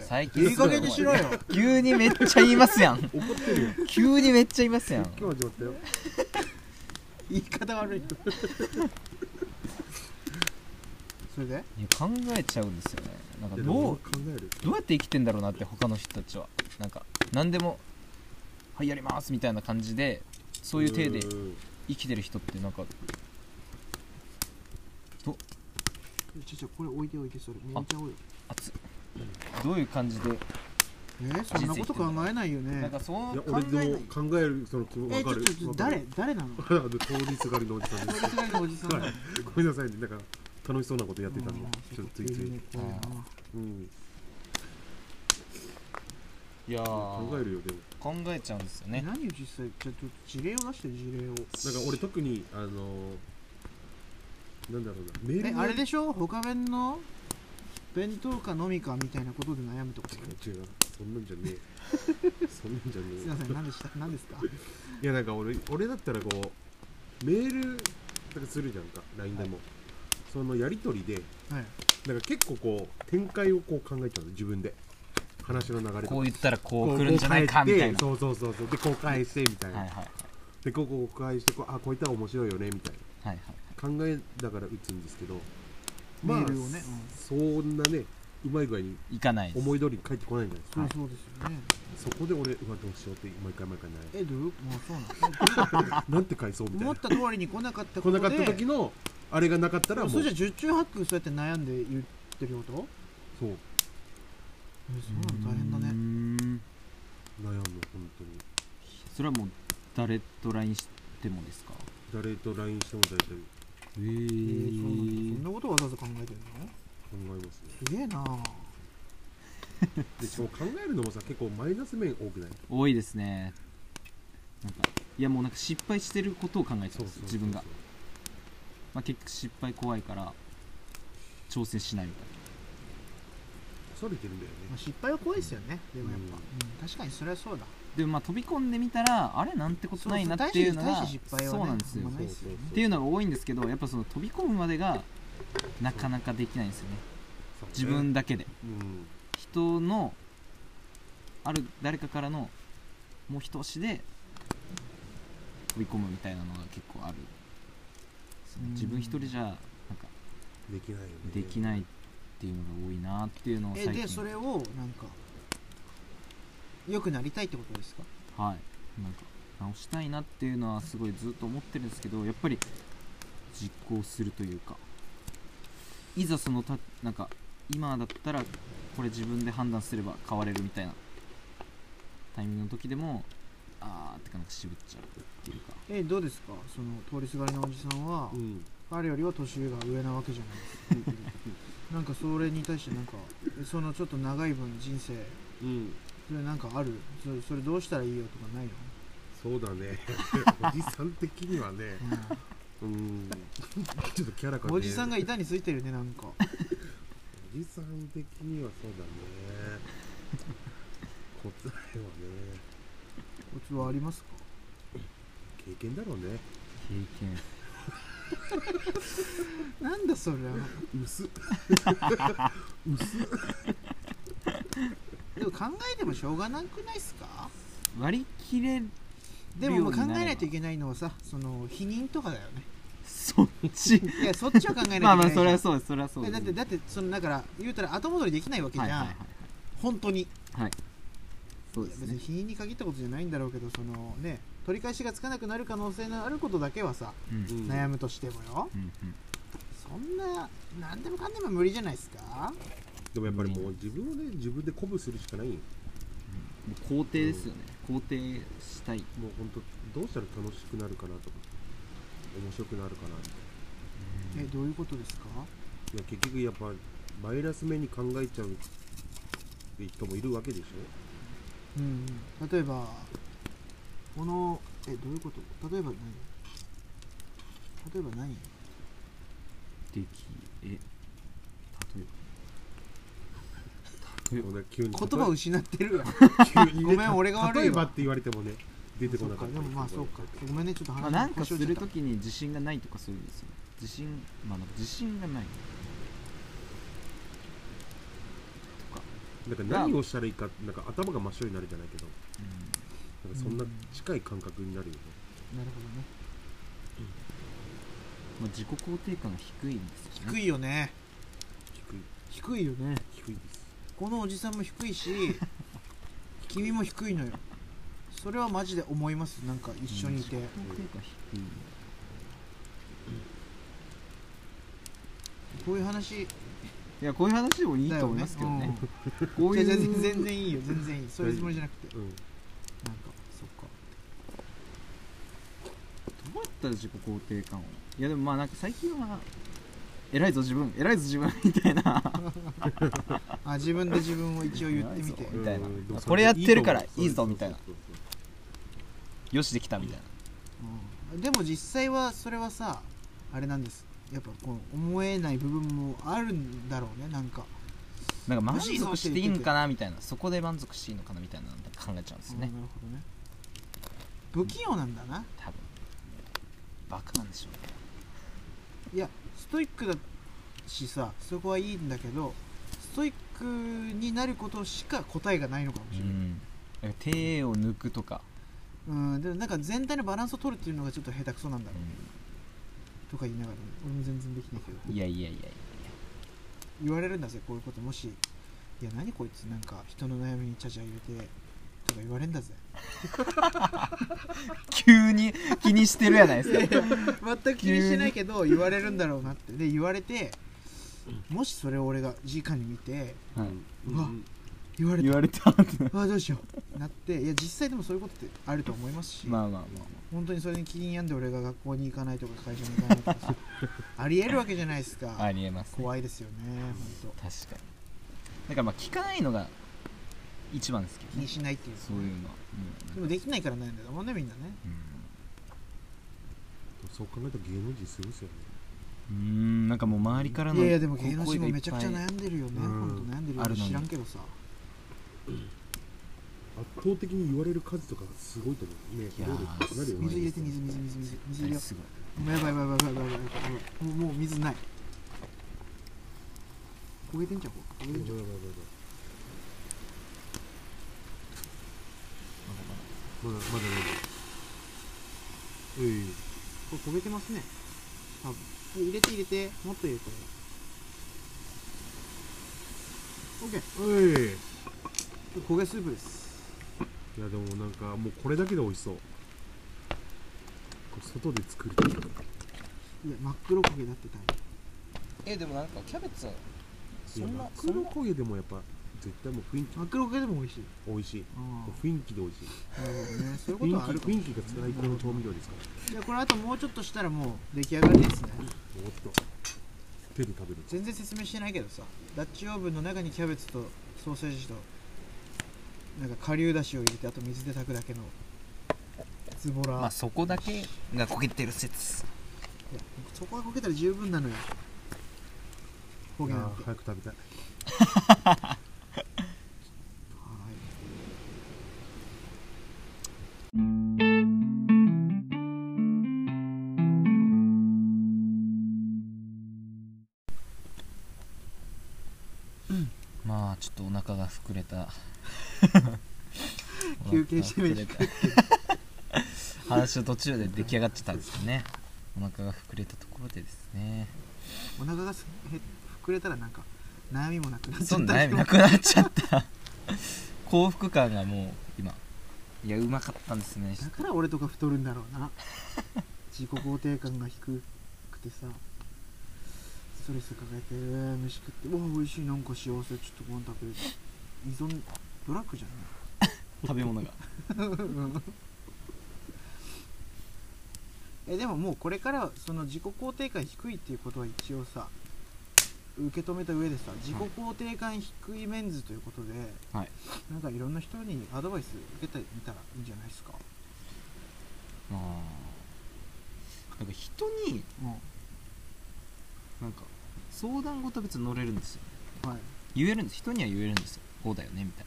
Speaker 2: 最近
Speaker 1: いい加減にしろよ。
Speaker 2: 急にめっちゃ言いますやん。
Speaker 3: 怒ってるよ。
Speaker 2: 急にめっちゃ言いますやん。
Speaker 3: 今日始まったよ。[laughs]
Speaker 1: 言い方悪いそれで？
Speaker 2: いや考えちゃうんですよね。なんかどう
Speaker 3: 考える？
Speaker 2: どうやって生きてんだろうなって他の人たちは。なんか何でもはいやりますみたいな感じでそういう体で
Speaker 3: ん。
Speaker 2: 生きてる人ってなんか
Speaker 1: ちょちょこれ置いておいてそれ。もうちゃおうよ
Speaker 2: 熱っ。どういう感じで？
Speaker 1: えーそんなこと考えないよね。
Speaker 2: なんかそう
Speaker 3: い。や
Speaker 2: 考え
Speaker 3: 俺で
Speaker 2: ない
Speaker 3: も考えるその気持
Speaker 1: え
Speaker 3: ちわかる。
Speaker 1: ちょちょちょ
Speaker 3: わかる。
Speaker 1: 誰誰なの？[laughs]
Speaker 3: あの通りすがりのおじさんです。
Speaker 1: 通りすがりのおじさん。
Speaker 3: はい。ごめんなさいね。なんか楽しそうなことやってたんで。
Speaker 1: あー
Speaker 3: ちょっとついつい。
Speaker 1: そう
Speaker 3: ん。
Speaker 2: いや
Speaker 3: 考えるよでも。
Speaker 2: 考えちゃうんですよね。
Speaker 1: 何を実際。ちょっと事例を出して事例を。
Speaker 3: なんか俺特にあのなんだろうな。メールに
Speaker 1: えあれでしょ？他弁の？弁当か飲みかみたいなことで悩むってこと
Speaker 3: 違う。そんなんじゃねえ。[laughs] そんなんじゃね
Speaker 1: すいません。何でした？何ですか？
Speaker 3: え [laughs] いやなんか俺俺だったらこうメールなんかするじゃんか。LINE でも、そのやり取りで
Speaker 1: はい。
Speaker 3: なんか結構こう展開をこう考えちゃうの。自分で。話の流れとか。
Speaker 2: こう言ったらこ
Speaker 3: こ
Speaker 2: う来るんじゃないかみたいな。
Speaker 3: そうそうそうそう。でこう返してみたいな、
Speaker 2: はいはい。
Speaker 3: でこうこう返してこうあこういったら面白いよねみたいな。
Speaker 2: はいはい
Speaker 3: 考えながら打つんですけど
Speaker 1: メールをね、
Speaker 3: そんなねうまい具合に
Speaker 2: 行かない
Speaker 3: 思い通りに返ってこないんじゃないですか、
Speaker 1: うん、そうですよね。
Speaker 3: そこで俺うわどうしようって毎回毎回悩
Speaker 1: えどう？いうもうそうなの？
Speaker 3: む [laughs] なんて返そうみたいな。
Speaker 1: 思った通りに来なかったことで。
Speaker 3: 来なかった時のあれがなかったらもう。
Speaker 1: それじゃ十中八九そうやって悩んで言ってること？
Speaker 3: そう。
Speaker 1: えそうなの？大変だね。
Speaker 2: うーん
Speaker 3: 悩む本当に。
Speaker 2: それはもう誰と LINE してもですか？
Speaker 3: 誰と LINE しても大体
Speaker 1: えー、そうなんだそんなことわざわざ考えてるの？
Speaker 3: えますね。
Speaker 1: すげえな
Speaker 3: でしかも考えるのもさ結構マイナス面多くない？
Speaker 2: 多いですね。なんかいやもうなんか失敗してることを考えちゃうんですよ自分が、まあ、結局失敗怖いから挑戦しないみたい
Speaker 3: 恐れてるんだよ
Speaker 1: まあ、
Speaker 3: ね
Speaker 1: 失敗は怖いですよね。でもやっぱ、
Speaker 3: う
Speaker 1: うん確かにそれはそうだ。
Speaker 2: なでもまあ飛び込んでみたらあれなんてことないなっていうのが
Speaker 1: そう
Speaker 2: なんですよ。っていうのが多いんですけどやっぱその飛び込むまでがなかなかできないんですよね。自分だけで。
Speaker 3: うん。
Speaker 2: 人のある誰かからのもう一押しで飛び込むみたいなのが結構ある自分一人じゃなんか
Speaker 3: できないよね。
Speaker 2: できないっていうのが多いなっていうのを
Speaker 1: え
Speaker 2: 最近。
Speaker 1: でそれをなんか良くなりたいってことですか？
Speaker 2: はい。なんか直したいなっていうのはすごいずっと思ってるんですけどやっぱり実行するというかいざそのたなんか今だったらこれ自分で判断すれば変われるみたいなタイミングの時でもあーってかなんか渋っちゃうっていうか。
Speaker 1: えどうですか？その通りすがりのおじさんは、
Speaker 3: うん。
Speaker 1: 彼よりは年上が上なわけじゃない。ですかなんかそれに対してなんかそのちょっと長い分人生
Speaker 3: うん
Speaker 1: それなんかある？それそれどうしたらいいよとかないの、
Speaker 3: そうだね。[laughs] おじさん的にはね。うん。ちょっとキャラがね
Speaker 1: おじさんが板についてるねなんか。
Speaker 3: おじさん的にはそうだね。[laughs] 答えはね。
Speaker 1: コツはありますか？
Speaker 3: 経験だろうね。
Speaker 2: 経験。[laughs]
Speaker 1: なんだそれ
Speaker 3: 薄。っ
Speaker 1: でも考えてもしょうがなくないっすか？
Speaker 2: 割り切れ
Speaker 1: でも考えないといけないのはさその否認とかだよね。
Speaker 2: そっち。
Speaker 1: いやそっちは考えないといけない [laughs]
Speaker 2: まあまあそれは
Speaker 1: う
Speaker 2: そうですそれはそうです。
Speaker 1: だってだってそのだから言うたら後戻りできないわけじゃん、
Speaker 2: はいはいはい
Speaker 1: 本当に。
Speaker 2: はい。はいそうです
Speaker 1: 別に
Speaker 2: ね
Speaker 1: 否認に限ったことじゃないんだろうけどそのね取り返しがつかなくなる可能性のあることだけはさ、
Speaker 2: うん。うん
Speaker 3: うん
Speaker 1: 悩むとしてもよ。
Speaker 2: うん
Speaker 1: そんな何でもかんでも無理じゃないですか？
Speaker 3: でもやっぱりもう自分をね自分で鼓舞するしかないよ。
Speaker 2: 肯定ですよね。肯定したい。
Speaker 3: もう本当どうしたら楽しくなるかなとか面白くなるかなみたい
Speaker 1: えどういうことですか？
Speaker 3: ないや結局やっぱマイナス面に考えちゃうって人もいるわけでしょ。
Speaker 1: うんうん。例えばこのえどういうこと？例えば何？例えば何？
Speaker 2: できえ例えば例えば
Speaker 3: もうね急に
Speaker 1: 言葉失ってるごめん俺が悪いわ。
Speaker 3: 例えばって言われてもね出てこなかった。
Speaker 1: でもまあそうか。ごめんねちょっと話
Speaker 2: まあ、なんかする
Speaker 1: と。
Speaker 2: ときに自信がないとかそういうんですよ自信まあなんか自信がない。とか、
Speaker 3: なんか何をしたらいいかなんか頭が真っ白になるじゃないけど。なんかそんな近い感覚になるよね。
Speaker 1: なるほどね。
Speaker 2: まあ、自己肯定感が低いんですよね。
Speaker 1: 低いよね。
Speaker 3: 低い。
Speaker 1: 低いよね。
Speaker 3: 低いです
Speaker 1: このおじさんも低いし [laughs] 君も低いのよ。それはマジで思います。なんか一緒にいて、
Speaker 2: 自己肯定感低い
Speaker 1: こういう話。
Speaker 2: いやこういう話でもいいと思いますけどね。こういう
Speaker 1: 全然全然いいよ。全然いい。そういうつもりじゃなくて。
Speaker 3: うん。
Speaker 1: なんかそっか。
Speaker 2: どうやったら自己肯定感を？いやでもまあなんか最近は偉いぞ自分偉いぞ自分みたいな。[laughs]
Speaker 1: あ自分で自分を一応言ってみて。
Speaker 2: みたいな。これやってるからいいぞみたいな。よしできたみたいな。
Speaker 1: うん。でも実際はそれはさあれなんです。やっぱこう思えない部分もあるんだろうねなんか。
Speaker 2: なんか満足していいんかなみたいな。そこで満足していいのかなみたいなの考えちゃうんですよね。
Speaker 1: うんなるほどね。不器用なんだな。
Speaker 2: 多分。バカなんでしょうね。
Speaker 1: いやストイックだしさそこはいいんだけどストイックになることしか答えがないのかもしれない、
Speaker 2: うん。手を抜くとか、
Speaker 1: うん、でもなんか全体のバランスを取るっていうのがちょっと下手くそなんだろう、とか言いながら、ね、俺も全然できないけど。
Speaker 2: いやいやいやいや。
Speaker 1: 言われるんだぜこういうこと。もしいや何こいつ。なんか人の悩みにちゃちゃ入れてとか言われんだぜ。[laughs]
Speaker 2: 急に気にしてるやないですか。
Speaker 1: 全く気にしてないけど言われるんだろうなって。で言われてもしそれを俺が直に見て
Speaker 2: はい。
Speaker 3: うん
Speaker 1: うわ言われた。
Speaker 2: 言われたって。[laughs]
Speaker 1: ああどうしよう。なって。いや実際でもそういうことってあると思いますし、
Speaker 2: まあまあまあ
Speaker 1: 本当にそれに気に病んで俺が学校に行かないとか会社に行かないとかさ [laughs] ありえるわけじゃないですか。
Speaker 2: まあありえますね。
Speaker 1: 怖いですよね本
Speaker 2: 確かに。だからまあ聞かないのが一番ですけ
Speaker 1: 当気にしないっていう。
Speaker 2: そういうの。は
Speaker 1: でもできないからなんだもんねみんなね。
Speaker 3: そう考えたら芸能人すごいですよね。
Speaker 2: うん。うんなんかもう周りからの
Speaker 1: いやいやでも芸能人もめちゃくちゃ悩んでるよね。
Speaker 3: うん。
Speaker 1: 本当悩んでるよ。
Speaker 2: あるのに。
Speaker 1: 知らんけどさ。
Speaker 3: 圧倒的に言われる数とかすごいと思う。ね
Speaker 2: いやー
Speaker 3: なるよね。
Speaker 1: 水入れて水水水水水入れよ
Speaker 2: ぱいすごい。う
Speaker 1: もうやばいやばいやばいやばいやばいやばい。もうもう水ない。焦げてんじゃんこれ焦げてんじゃん
Speaker 3: やばいやばいやばいまだまだまだうい
Speaker 1: これ焦げてますね多分入れて入れてもっと入れてオッケー
Speaker 3: おい
Speaker 1: 焦げスープです
Speaker 3: いやでもなんかもうこれだけで美味しそうこれ外で作る
Speaker 1: いや真っ黒焦げだって大
Speaker 2: えでもなんかキャベツそんな
Speaker 3: 真っ
Speaker 2: そんな
Speaker 3: 黒焦げでもやっぱ絶対もう雰囲気。
Speaker 1: 真っ黒焦げでも美味しい。
Speaker 3: 美味しい。
Speaker 1: あ
Speaker 3: 雰囲気で美味しい。
Speaker 1: あなるほどねそういうこ
Speaker 3: 雰囲
Speaker 1: とはあるか
Speaker 3: 雰囲気が最高の調味料ですから。
Speaker 1: いやこれあともうちょっとしたらもう出来上がりですね。
Speaker 3: おっと。手で食べる
Speaker 1: 全然説明してないけどさダッチオーブンの中にキャベツとソーセージとなんか顆粒だしを入れてあと水で炊くだけのズボラ、
Speaker 2: まあそこだけが焦げてる説。
Speaker 1: いやそこが焦げたら十分なのよ。焦げなん
Speaker 3: あ
Speaker 1: て
Speaker 3: ー早く食べたい [laughs]
Speaker 2: 腹が膨れた。[laughs]
Speaker 1: 休憩してみる [laughs]
Speaker 2: 話の途中で出来上がっちゃったんですよね。お腹が膨れたところでですね。
Speaker 1: お腹が膨れたらなんか悩みもなくなっちゃった。
Speaker 2: な悩みなくなっちゃった。[laughs] 幸福感がもう今いやうまかったんですね。
Speaker 1: だから俺とか太るんだろうな。自己肯定感が低くてさ。ストレス抱えて飯食ってうわ美味しい。なんか幸せ。ちょっとご飯食べる依存ドラッグじゃ [laughs]
Speaker 2: 食べ物が。
Speaker 1: な [laughs] いえでももうこれからはその自己肯定感低いっていうことは一応さ受け止めた上でさ自己肯定感低いメンズということで、
Speaker 2: はい。
Speaker 1: なんかいろんな人にアドバイス受けてみたらいいんじゃないですか？
Speaker 2: まあなんか人に
Speaker 1: も
Speaker 2: なんか相談事別に乗れるんですよ。
Speaker 1: うはい。
Speaker 2: 言えるんです。人には言えるんですよこうだよねみたい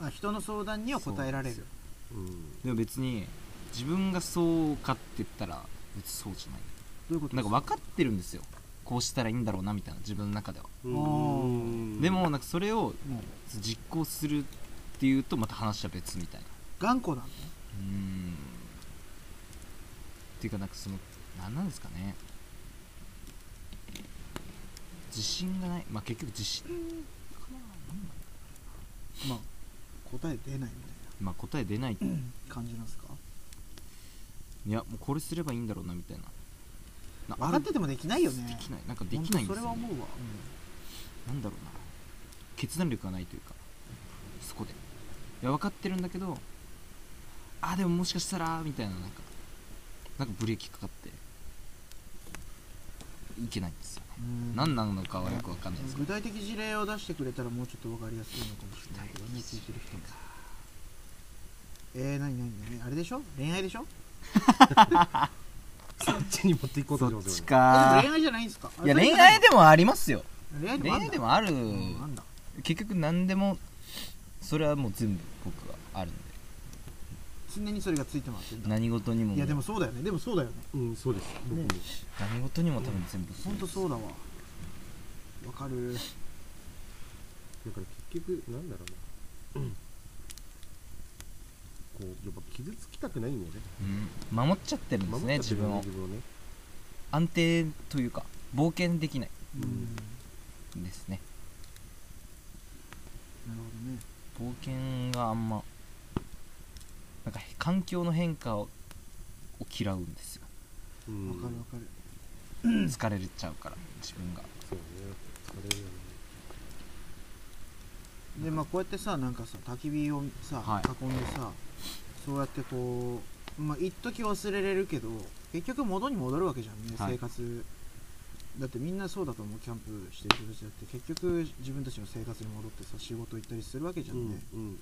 Speaker 2: な。
Speaker 1: あ人の相談には答えられる。
Speaker 3: うん。
Speaker 2: でも別に自分がそうかって言ったら別にそうじゃない。
Speaker 1: どういうこと
Speaker 2: なんか分かってるんですよ。こうしたらいいんだろうなみたいな自分の中では、
Speaker 3: うん。
Speaker 2: でもなんかそれを
Speaker 1: もう
Speaker 2: 実行するっていうとまた話は別みたいな。
Speaker 1: 頑固なのね。
Speaker 2: うーん。っていうかなんかその何なんですかね。自信がない。まあ結局自信
Speaker 1: まあ答え出ないみ
Speaker 2: まあ答え出ない。
Speaker 1: たいな感じなんですか？
Speaker 2: いやもうこれすればいいんだろうなみたいな。な
Speaker 1: 分かっててもできないよ
Speaker 2: で
Speaker 1: ね
Speaker 2: きない。なんかできないんですよ、ね、
Speaker 1: それは思うわ、
Speaker 2: なんだろうな。決断力がないというかそこで。いや分かってるんだけどあでももしかしたらみたいななんかなんかブレーキかかっていけないんですよ何なのかはよく分かんないですけど。
Speaker 1: 具体的事例を出してくれたらもうちょっと分かりやすいのかもしれないけどね聞いてる人もえー、なになになにあれでしょ？恋愛でしょ？[laughs]
Speaker 3: そっちに持っていこうと
Speaker 2: そっちか。
Speaker 1: 恋愛じゃないんですか？
Speaker 2: いや恋愛でもありますよ。
Speaker 1: 恋愛で
Speaker 2: 恋
Speaker 1: もあ
Speaker 2: る。
Speaker 1: うん
Speaker 2: 結局何でもそれはもう全部僕はあるんで
Speaker 1: 常にそれがついて
Speaker 2: 何事にも。
Speaker 1: いやでもそうだよね。でもそうだよね。
Speaker 3: うんそうです。僕も
Speaker 1: ね
Speaker 2: 何事にも多分全部
Speaker 1: ほんとそうだわ。わかる。
Speaker 3: だから結局なんだろうな、うん。こうやっぱ傷つきたくないんよね。
Speaker 2: うん。守っちゃってるんですね自分を。
Speaker 3: 自分をね。
Speaker 2: 安定というか冒険できない。
Speaker 1: うん。なる
Speaker 2: ですね。
Speaker 1: ほどね。
Speaker 2: 冒険があんまなんか環境の変化をを嫌うんですよ。
Speaker 3: うん。
Speaker 1: わかるわかる。
Speaker 2: 疲れちゃうから自分が。
Speaker 3: そうね。疲れるよね
Speaker 1: でまあこうやってさなんかさ焚き火をさ、
Speaker 2: はい。
Speaker 1: 囲んでさそうやってこうまあ一時忘れれるけど結局元に戻るわけじゃんね、
Speaker 2: はい。
Speaker 1: 生活。だってみんなそうだと思うキャンプしてる人たちだって。結局自分たちの生活に戻ってさ仕事行ったりするわけじゃんね、
Speaker 3: うんうん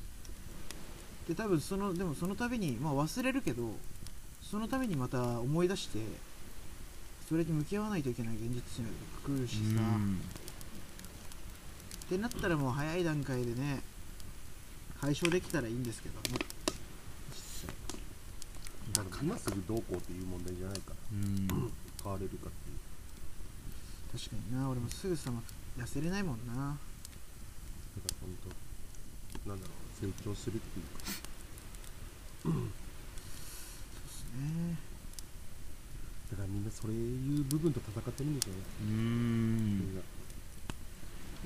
Speaker 1: で多分そのでもその度にまあ忘れるけどそのためにまた思い出してそれに向き合わないといけない現実っていうのが来るしさ、
Speaker 2: うん。
Speaker 1: ってなったらもう早い段階でね解消できたらいいんですけども。実際
Speaker 3: だから今すぐどうこうっていう問題じゃないから
Speaker 2: うん。[clears throat]
Speaker 3: 変われるかっていう。
Speaker 1: 確かにな俺もすぐさま痩せれないもんな。
Speaker 3: だから本当なんだろう成長するっていうか。
Speaker 1: そうですね。
Speaker 3: だからみんなそういう部分と戦ってるんでしょうね。
Speaker 2: う
Speaker 3: み
Speaker 2: ん。
Speaker 3: んな。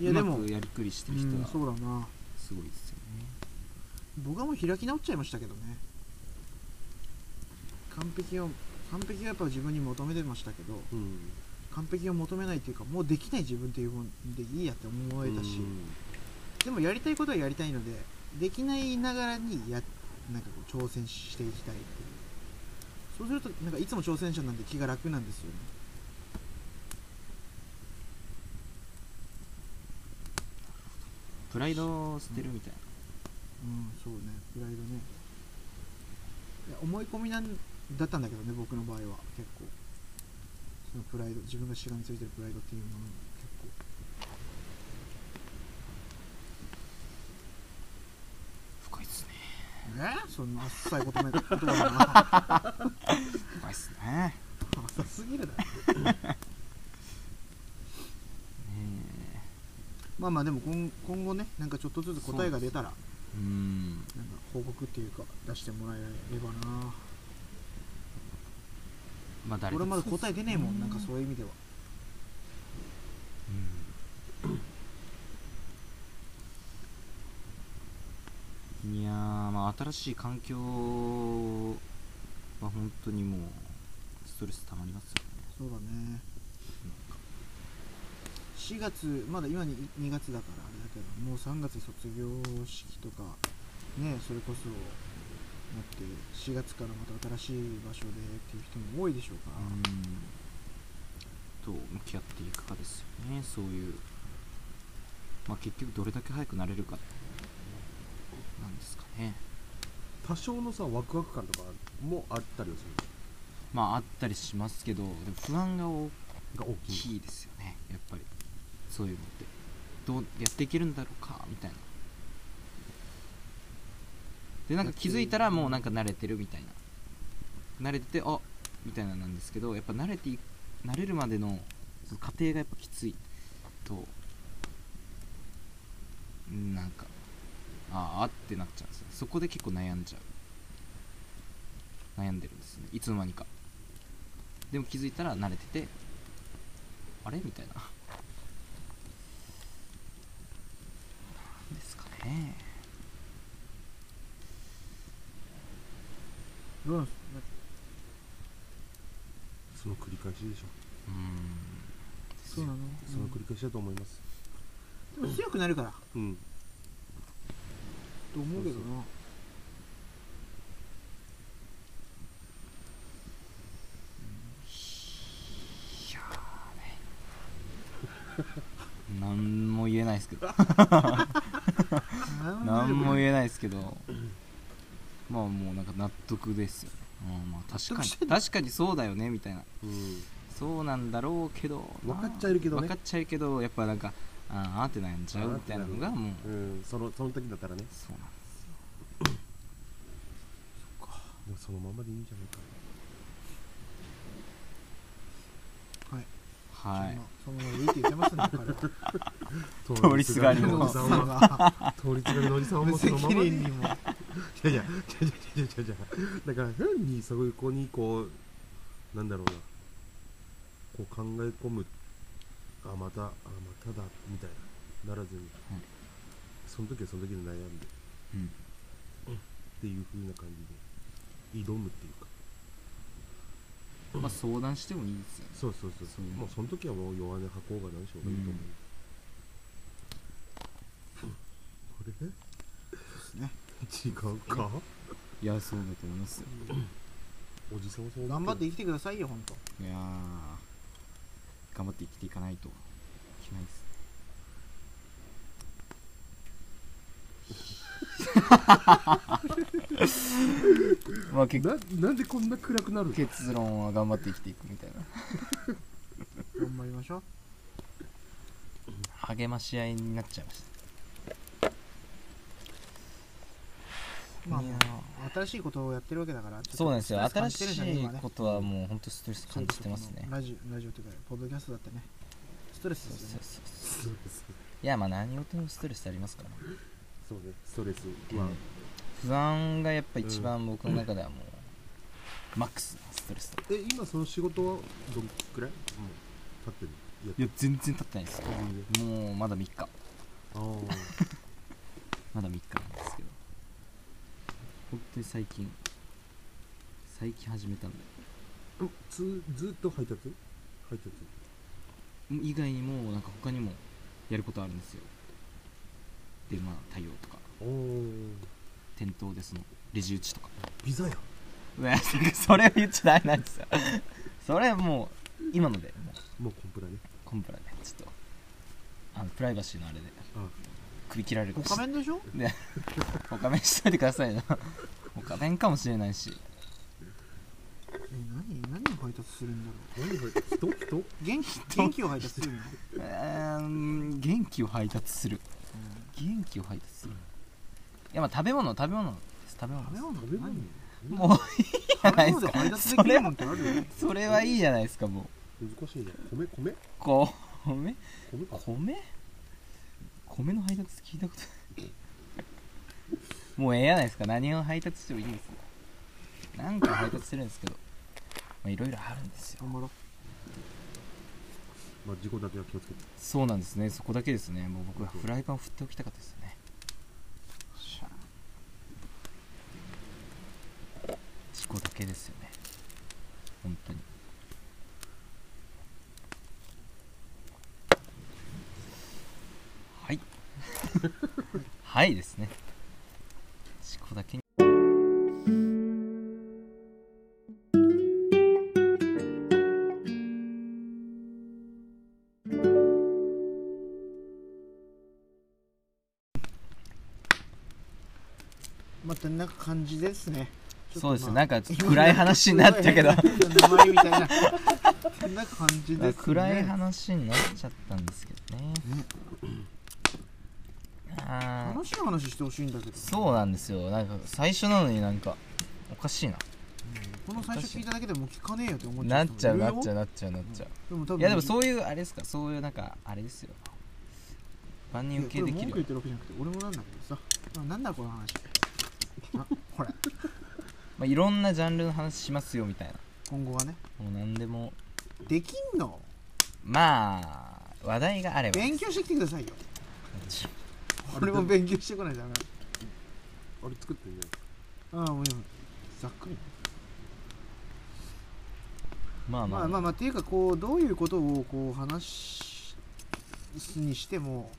Speaker 3: い
Speaker 1: やでも。
Speaker 2: やりくりしてる人
Speaker 1: うん
Speaker 2: は
Speaker 1: そうだな。
Speaker 2: すごいですよね。
Speaker 1: 僕はもう開き直っちゃいましたけどね。完璧を完璧はやっぱ自分に求めてましたけど
Speaker 3: うん。
Speaker 1: 完璧を求めないっていうかもうできない自分っていうもんでいいやって思えたし、
Speaker 3: うん。
Speaker 1: でもやりたいことはやりたいのでできないながらにやなんかこう挑戦していきたいっていう。そうするとなんかいつも挑戦者なんで気が楽なんですよね。
Speaker 2: プライドを捨てるみたい
Speaker 1: うんそうね。プライドね。いや思い込みなんだったんだけどね僕の場合は。結構。そのプライド自分がしがみついてるプライドっていうもの。結構
Speaker 2: な深いっすね
Speaker 1: えそんなあっさいことめ言葉だな
Speaker 2: 深い。っすね。
Speaker 1: 浅すぎるだろ。
Speaker 2: ね
Speaker 1: まあまあでも今今後ねなんかちょっとずつ答えが出たら
Speaker 2: えう。ん
Speaker 1: なんか報告っていうか出してもらえればな。
Speaker 2: まあ誰
Speaker 1: 俺まだ答え出ねえもんなんかそういう意味では
Speaker 2: いやーまあ新しい環境は本当にもうストレス溜まりますよね。
Speaker 1: そうだね。4月まだ今に2月だからあれだけどもう3月卒業式とかねそれこそなって4月からまた新しい場所でっていう人も多いでしょうから、
Speaker 2: うん。どう向き合っていくかですよねそういう。まあ結局どれだけ早くなれるかなんですかね。
Speaker 3: 多少のさワクワク感とかもあったりはする
Speaker 2: まああったりしますけどでも不安が大
Speaker 3: が大きい。
Speaker 2: ですよねやっぱり。そういうのって。どうやっていけるんだろうかみたいな。でなんか気づいたらもうなんか慣れてるみたいな。慣れててあみたいななんですけどやっぱ慣れてい慣れるまでの過程がやっぱきついとうんなんかああってなっちゃうんですよ。そこで結構悩んじゃう。悩んでるんですね。いつの間にか。でも気づいたら慣れててあれ？みたいな。なんですかね。
Speaker 1: どうなんす
Speaker 3: その繰り返しでしょ。
Speaker 2: うーん。
Speaker 1: そうなの、
Speaker 3: その繰り返しだと思います。
Speaker 1: でも強くなるから。
Speaker 3: うん
Speaker 1: と思うけどな。
Speaker 2: いやーね。何も言えないですけど。何も言えない。ですけど。まあもうなんか納得ですよね。うんまあ確かに。確かにそうだよねみたいな。
Speaker 3: うん。
Speaker 2: そうなんだろうけど。
Speaker 3: 分かっちゃいるけどね。
Speaker 2: 分かっちゃいるけどやっぱなんかあーあーって悩んじゃうみたいなのがもう。
Speaker 3: うんそのその時だったらね。
Speaker 2: そうなんです
Speaker 3: もうそのままでいいんじゃないか。
Speaker 1: はい。
Speaker 2: はい。
Speaker 1: そのままでいいって言ってますね彼は。[laughs]
Speaker 2: 通りすがりの。
Speaker 3: おじさんは。
Speaker 1: が
Speaker 3: 通りすがりのおじさんはも
Speaker 1: 無
Speaker 3: うその
Speaker 1: 責
Speaker 3: ままでいい
Speaker 1: も
Speaker 3: いやいや、違う違う違う違う違う。だから、何にそこにこう、なんだろうな、こう考え込む、あ、また、あ、まただ、みたいな、ならずに、その時はその時で悩んで、
Speaker 2: うん。
Speaker 3: っていう風な感じで、挑むっていうか、
Speaker 2: まあ相談してもいいですよね。
Speaker 3: そうそうそう、
Speaker 2: そう
Speaker 3: もうその時はもう弱音吐こうが何しようがいいと思う。これ？
Speaker 1: ですね。
Speaker 3: 違うか？
Speaker 2: いやそうだと思いますよ。
Speaker 3: おじさんはそう
Speaker 1: 頑張って
Speaker 3: い
Speaker 1: 生きてくださいよ本当。
Speaker 2: いやー頑張って生きていかないといけないです。[laughs] まあ結
Speaker 3: ななんでこんな暗くなるの？
Speaker 2: 結論は頑張って生きていくみたいな。
Speaker 1: 頑張りましょう。
Speaker 2: 励まし合いになっちゃいまし
Speaker 1: まあ
Speaker 2: いや
Speaker 1: 新しいことをやってるわけだから
Speaker 2: そうなんですよ。新しいことはもう本当ストレス感じてますね。
Speaker 1: ラジオラジオというかポッドキャストだってねストレス
Speaker 2: そう
Speaker 1: ですよね。
Speaker 2: そうそう
Speaker 3: そう。
Speaker 2: いやまあ何事もストレスありますからね。
Speaker 3: そうね。ストレス。は、
Speaker 2: 不安がやっぱ一番僕の中ではもう、マックスなストレスだ
Speaker 3: え今その仕事はどんくらい？もう経ってるや
Speaker 2: いや全然経ってないです。もうまだ3日。
Speaker 3: ああ [laughs]
Speaker 2: まだ3日なんですけど本当に最近最近始めたんで
Speaker 3: うんつずっと配達配達
Speaker 2: 以外にもなんか他にもやることあるんですよ。でまあ対応とか。店頭でそのレジ打ちとか。
Speaker 3: ピザや
Speaker 2: それを言っちゃダメなんですよ。それはもう今のでもう。
Speaker 3: コンプラね。
Speaker 2: コンプラで。ちょっとあのプライバシーのあれで。
Speaker 3: あ
Speaker 2: 首切られるかもし。れない
Speaker 1: 他面でしょ？[laughs]
Speaker 2: 他弁しといてくださいよ。[laughs] 他弁かもしれないし。
Speaker 1: え何何を配達するんだろ
Speaker 3: 何これ人？人？
Speaker 1: う元気？元気を配達するの？
Speaker 2: えー元気を配達する。元気を配達する。いやまあ食べ物食べ物です。食べ物
Speaker 1: 食べ物
Speaker 3: 食べ物？
Speaker 1: 何？
Speaker 2: もういいじゃないですか。
Speaker 1: 食べ物で配達できるもんってあるよ
Speaker 2: それはいいじゃないですかもう。
Speaker 3: 難しいね。米？米？
Speaker 2: 米？
Speaker 3: 米か。
Speaker 2: 米？米の配達聞いたことない。もうええやないですか。何を配達してもいいんですよ。なんか配達してるんですけど。まあいろいろあるんですよ。
Speaker 1: 頑張ろ
Speaker 3: まあ事故だけは気をつけて。
Speaker 2: そうなんですね。そこだけですね。もう僕はフライパンを振っておきたかったですよね。しゃ。あ事故だけですよね。本当にはいはいですね。事故だけに。
Speaker 1: うまあこんな感じですね。
Speaker 2: そうですね。なんか
Speaker 1: ちょっと
Speaker 2: 暗い話になったけど。
Speaker 1: 名前みたいな。こんな感じですね。
Speaker 2: 暗い話になっちゃったんですけどね
Speaker 1: 楽しい話してほしいんだけど。
Speaker 2: そうなんですよ。なんか最初なのになんかおかしいな。
Speaker 1: この最初聞いただけでもう聞かねえよって思っちゃう
Speaker 2: なっちゃうなっちゃ
Speaker 1: う
Speaker 2: うなっちゃうなっちゃう。
Speaker 1: でも多分
Speaker 2: いやでもそういうあれですか。そういうなんかあれですよ。万人受けできる。
Speaker 1: 文句言ってるわけじゃなくて俺もなんだけどさ。あなんだこの話。あほら。[laughs]
Speaker 2: まあ、いろんなジャンルの話しますよみたいな。
Speaker 1: 今後はね。
Speaker 2: もう何でも。
Speaker 1: できんの？
Speaker 2: まあ話題があれば。
Speaker 1: 勉強してきてくださいよ。
Speaker 2: ち [laughs]
Speaker 1: 俺も勉強してこないとダメだ。
Speaker 3: あれ作ってんじ
Speaker 1: ああもう今ざっくり。
Speaker 2: まあまあ、
Speaker 1: まあまあまあ。っていうかこうどういうことをこう話すにしても、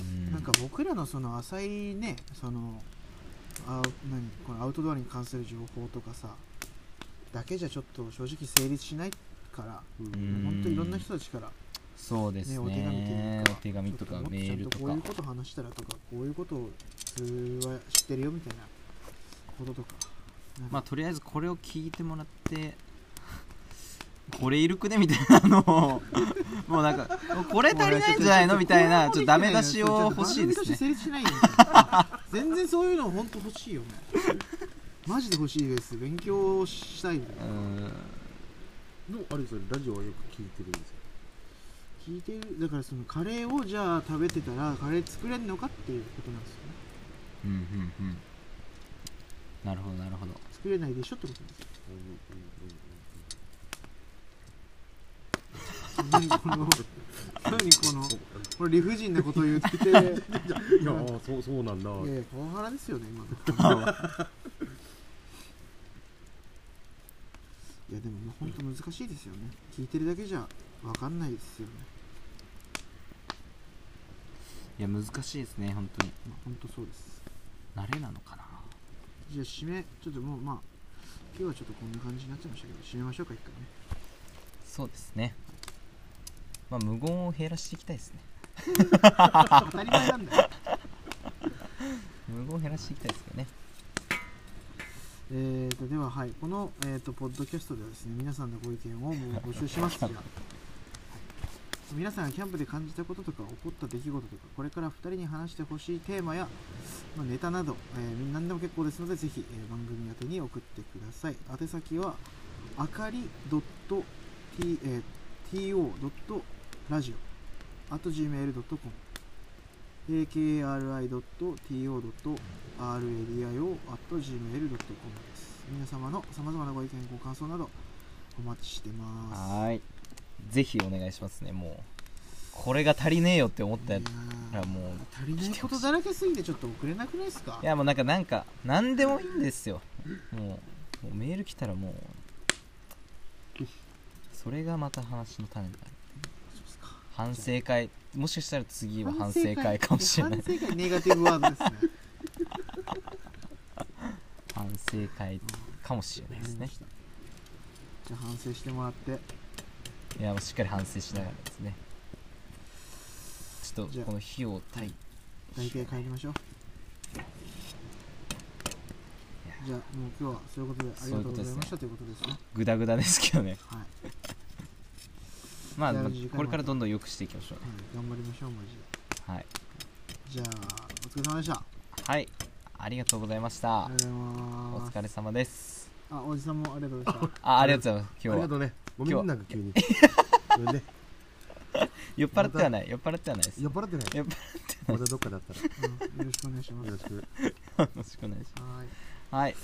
Speaker 2: うん。
Speaker 1: なんか僕らのその浅いねそのあ何このアウトドアに関する情報とかさだけじゃちょっと正直成立しないから
Speaker 3: う
Speaker 2: ん。
Speaker 1: 本当いろんな人たちから
Speaker 2: そうですね。
Speaker 1: ねお手紙というか。
Speaker 2: お手紙とかメールとか。
Speaker 1: こういうこと話したらとかこういうことを普通は知ってるよみたいなこととか。
Speaker 2: まあとりあえずこれを聞いてもらってこれいるくねみたいなのを [laughs] もうなんかこれ足りないんじゃないの？みたいなちょっとダメ出しを欲しいですね。
Speaker 1: 全然そういうの本当欲しいよね。マジで欲しいです。勉強したい。よ
Speaker 2: うん。
Speaker 3: でもあれですよラジオはよく聞いてるんですよ
Speaker 1: 聞いてるだからそのカレーをじゃあ食べてたらカレー作れるのかっていうことなんですよね。
Speaker 2: うんうんうん。なるほどなるほど。
Speaker 1: 作れないでしょってことなんですよ。[laughs] 何この何このこれ理不尽なことを言ってて。いや
Speaker 3: いやーそうそうなんだ。
Speaker 1: いやパワハラですよね今の。[laughs] いやでも本当難しいですよね。聞いてるだけじゃ分かんないですよね
Speaker 2: いや難しいですね本当に。
Speaker 1: まあ本当そうです。
Speaker 2: 慣れなのかな。
Speaker 1: じゃあ締めちょっともうまあ今日はちょっとこんな感じになっちゃいましたけど締めましょうか一回ね。
Speaker 2: そうですね。まあ無言を減らしていきたいですね。
Speaker 1: 当たり前なんだよ。[laughs]
Speaker 2: 無言を減らしていきたいですけどね。
Speaker 1: えー、とでははい。この、えー、とポッドキャストではですね皆さんのご意見をもう募集します。じゃあ、はい、皆さんがキャンプで感じたこととか起こった出来事とかこれから2人に話してほしいテーマや、まあ、ネタなど、えー、何でも結構ですのでぜひ、えー番組宛てに送ってください。宛先はあかり .to.radio at gmail.com akri.to.radio.gmail.com です。皆様のさまざまなご意見ご感想などお待ちしてます。
Speaker 2: はい。ぜひお願いしますね。もうこれが足りねえよって思ったらもう
Speaker 1: 足りないことだらけすぎてちょっと遅れなくない。ですか
Speaker 2: いやもうなんかなんか何でもいいんですよ。もうもうメール来たらもうそれがまた話の種になる反省会。もしかしたら次は反省会かもしれない。
Speaker 1: 反省会ネガティブワードですね。
Speaker 2: 反省会かもしれないですね。
Speaker 1: じゃあ反省してもらって
Speaker 2: いやもうしっかり反省しながらですね。ちょっとこの費用対
Speaker 1: 大体帰りましょう。じゃあもう今日はそういうことでありがとうございましたということですね。
Speaker 2: グダグダです。けどね。
Speaker 1: はい、
Speaker 2: まあこれからどんどん良くしていきましょう。ね
Speaker 1: はい、頑張りましょうマジで。
Speaker 2: はい。
Speaker 1: じゃあお疲れ様でした。あ
Speaker 2: はい。ありがとうございました。お疲れ様です。
Speaker 1: あおじさんもありがとうございました。
Speaker 2: あありがとうございます。今日は。
Speaker 3: ありがとうねごめんなんか急に。[laughs] ごめんね。
Speaker 2: 酔っ払ってはない。酔っ払ってはないです。
Speaker 3: 酔っ払ってない
Speaker 2: 酔っ払
Speaker 3: またどっかだったら。
Speaker 1: うん。よろしくお願いします。
Speaker 3: よろしく
Speaker 2: よろしくお願いし
Speaker 1: はい。
Speaker 2: ますはい